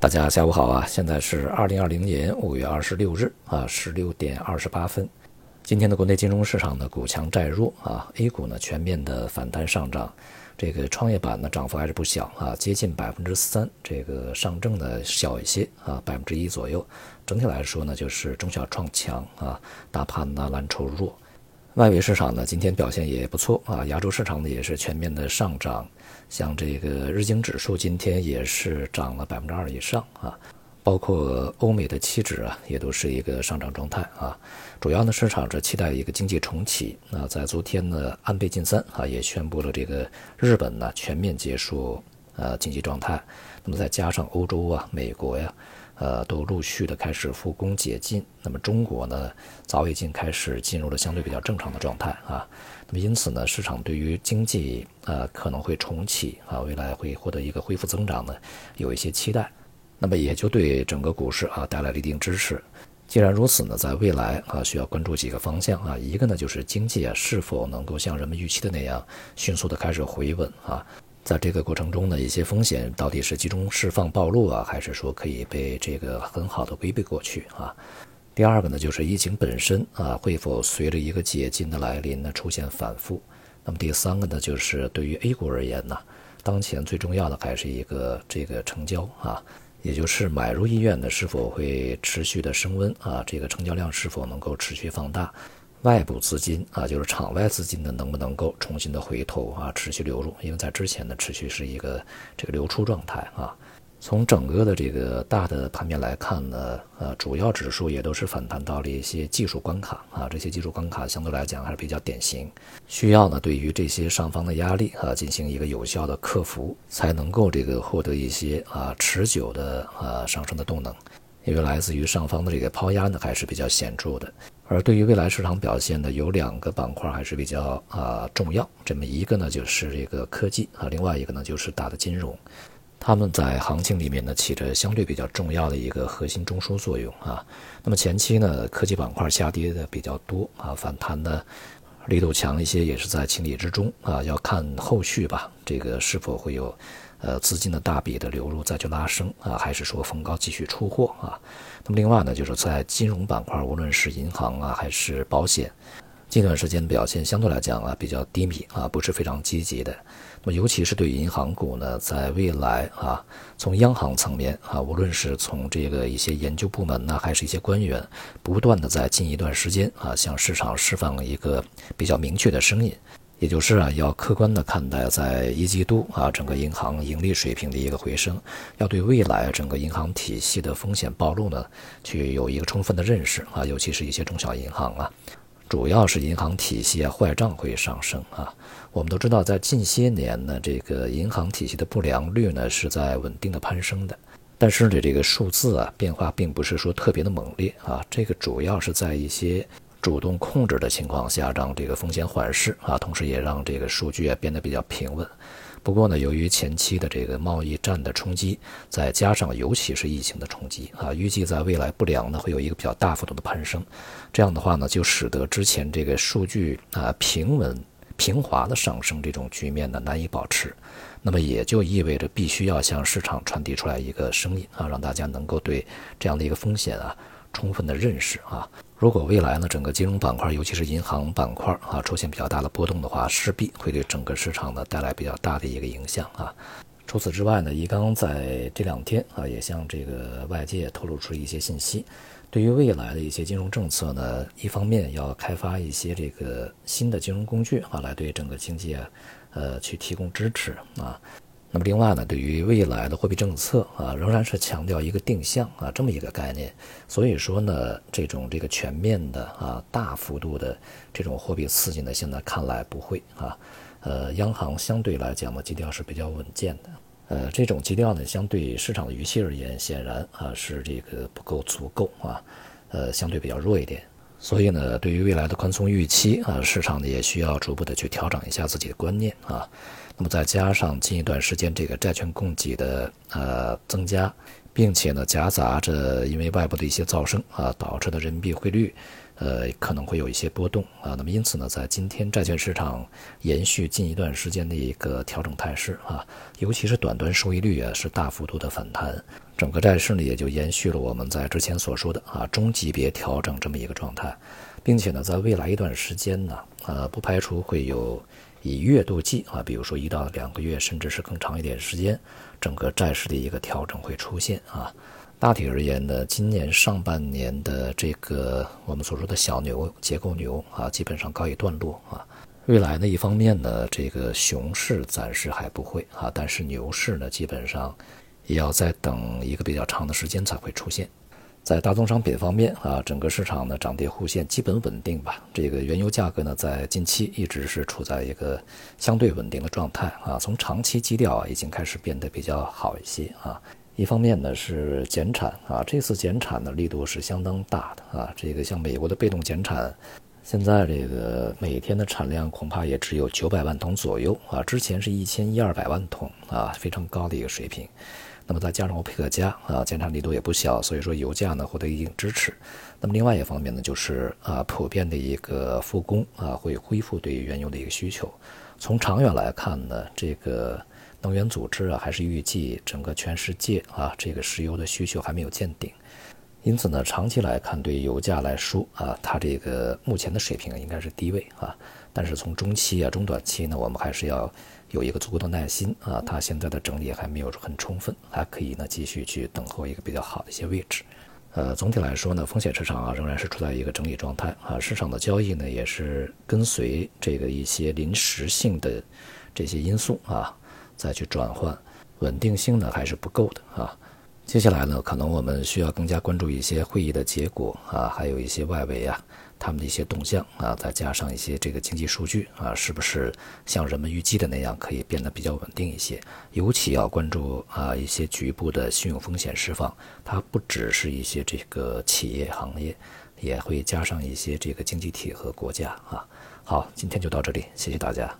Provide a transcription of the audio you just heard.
大家下午好啊！现在是二零二零年五月二十六日啊，十六点二十八分。今天的国内金融市场呢，股强债弱啊，A 股呢全面的反弹上涨，这个创业板呢涨幅还是不小啊，接近百分之三。这个上证呢小一些啊，百分之一左右。整体来说呢，就是中小创强啊，大盘呢蓝筹弱。外围市场呢，今天表现也不错啊。亚洲市场呢也是全面的上涨，像这个日经指数今天也是涨了百分之二以上啊。包括欧美的期指啊，也都是一个上涨状态啊。主要呢，市场是期待一个经济重启。那在昨天呢，安倍晋三啊也宣布了这个日本呢全面结束呃经济状态。那么再加上欧洲啊、美国呀。呃，都陆续的开始复工解禁。那么中国呢，早已经开始进入了相对比较正常的状态啊。那么因此呢，市场对于经济呃可能会重启啊，未来会获得一个恢复增长呢，有一些期待。那么也就对整个股市啊带来了一定支持。既然如此呢，在未来啊需要关注几个方向啊，一个呢就是经济啊是否能够像人们预期的那样迅速的开始回稳啊。在这个过程中呢，一些风险到底是集中释放暴露啊，还是说可以被这个很好的规避过去啊？第二个呢，就是疫情本身啊，会否随着一个解禁的来临呢出现反复？那么第三个呢，就是对于 A 股而言呢，当前最重要的还是一个这个成交啊，也就是买入意愿呢是否会持续的升温啊，这个成交量是否能够持续放大？外部资金啊，就是场外资金呢，能不能够重新的回头啊，持续流入？因为在之前呢，持续是一个这个流出状态啊。从整个的这个大的盘面来看呢，呃，主要指数也都是反弹到了一些技术关卡啊。这些技术关卡相对来讲还是比较典型，需要呢对于这些上方的压力啊进行一个有效的克服，才能够这个获得一些啊持久的啊上升的动能。因为来自于上方的这个抛压呢还是比较显著的。而对于未来市场表现呢，有两个板块还是比较啊重要。这么一个呢，就是这个科技啊，另外一个呢，就是大的金融。他们在行情里面呢，起着相对比较重要的一个核心中枢作用啊。那么前期呢，科技板块下跌的比较多啊，反弹的力度强一些，也是在情理之中啊。要看后续吧，这个是否会有。呃，资金的大笔的流入再去拉升啊，还是说逢高继续出货啊？那么另外呢，就是在金融板块，无论是银行啊还是保险，近段时间表现相对来讲啊比较低迷啊，不是非常积极的。那么尤其是对银行股呢，在未来啊，从央行层面啊，无论是从这个一些研究部门呢，还是一些官员，不断的在近一段时间啊，向市场释放一个比较明确的声音。也就是啊，要客观的看待在一季度啊整个银行盈利水平的一个回升，要对未来整个银行体系的风险暴露呢，去有一个充分的认识啊，尤其是一些中小银行啊，主要是银行体系啊坏账会上升啊。我们都知道，在近些年呢，这个银行体系的不良率呢是在稳定的攀升的，但是呢，这个数字啊变化并不是说特别的猛烈啊，这个主要是在一些。主动控制的情况下，让这个风险缓释啊，同时也让这个数据啊变得比较平稳。不过呢，由于前期的这个贸易战的冲击，再加上尤其是疫情的冲击啊，预计在未来不良呢会有一个比较大幅度的攀升。这样的话呢，就使得之前这个数据啊平稳平滑的上升这种局面呢难以保持。那么也就意味着必须要向市场传递出来一个声音啊，让大家能够对这样的一个风险啊充分的认识啊。如果未来呢，整个金融板块，尤其是银行板块啊，出现比较大的波动的话，势必会对整个市场呢带来比较大的一个影响啊。除此之外呢，易纲在这两天啊，也向这个外界透露出一些信息，对于未来的一些金融政策呢，一方面要开发一些这个新的金融工具啊，来对整个经济啊，呃，去提供支持啊。那么另外呢，对于未来的货币政策啊，仍然是强调一个定向啊这么一个概念。所以说呢，这种这个全面的啊大幅度的这种货币刺激呢，现在看来不会啊。呃，央行相对来讲呢，基调是比较稳健的。呃，这种基调呢，相对市场的预期而言，显然啊是这个不够足够啊，呃，相对比较弱一点。所以呢，对于未来的宽松预期啊，市场呢也需要逐步的去调整一下自己的观念啊。那么再加上近一段时间这个债券供给的呃增加，并且呢夹杂着因为外部的一些噪声啊导致的人民币汇率呃，可能会有一些波动啊。那么因此呢，在今天债券市场延续近一段时间的一个调整态势啊，尤其是短端收益率啊是大幅度的反弹，整个债市呢也就延续了我们在之前所说的啊中级别调整这么一个状态，并且呢，在未来一段时间呢，呃，不排除会有以月度计啊，比如说一到两个月，甚至是更长一点时间，整个债市的一个调整会出现啊。大体而言呢，今年上半年的这个我们所说的小牛、结构牛啊，基本上告一段落啊。未来呢，一方面呢，这个熊市暂时还不会啊，但是牛市呢，基本上也要再等一个比较长的时间才会出现。在大宗商品方面啊，整个市场呢涨跌互现，基本稳定吧。这个原油价格呢，在近期一直是处在一个相对稳定的状态啊。从长期基调啊，已经开始变得比较好一些啊。一方面呢是减产啊，这次减产的力度是相当大的啊。这个像美国的被动减产，现在这个每天的产量恐怕也只有九百万桶左右啊，之前是一千一二百万桶啊，非常高的一个水平。那么再加上欧佩克加啊，减产力度也不小，所以说油价呢获得一定支持。那么另外一方面呢，就是啊普遍的一个复工啊，会恢复对原油的一个需求。从长远来看呢，这个。能源组织啊，还是预计整个全世界啊，这个石油的需求还没有见顶，因此呢，长期来看，对油价来说啊，它这个目前的水平应该是低位啊。但是从中期啊、中短期呢，我们还是要有一个足够的耐心啊。它现在的整理还没有很充分，还可以呢继续去等候一个比较好的一些位置。呃，总体来说呢，风险市场啊仍然是处在一个整理状态啊，市场的交易呢也是跟随这个一些临时性的这些因素啊。再去转换，稳定性呢还是不够的啊。接下来呢，可能我们需要更加关注一些会议的结果啊，还有一些外围啊他们的一些动向啊，再加上一些这个经济数据啊，是不是像人们预计的那样可以变得比较稳定一些？尤其要关注啊一些局部的信用风险释放，它不只是一些这个企业行业，也会加上一些这个经济体和国家啊。好，今天就到这里，谢谢大家。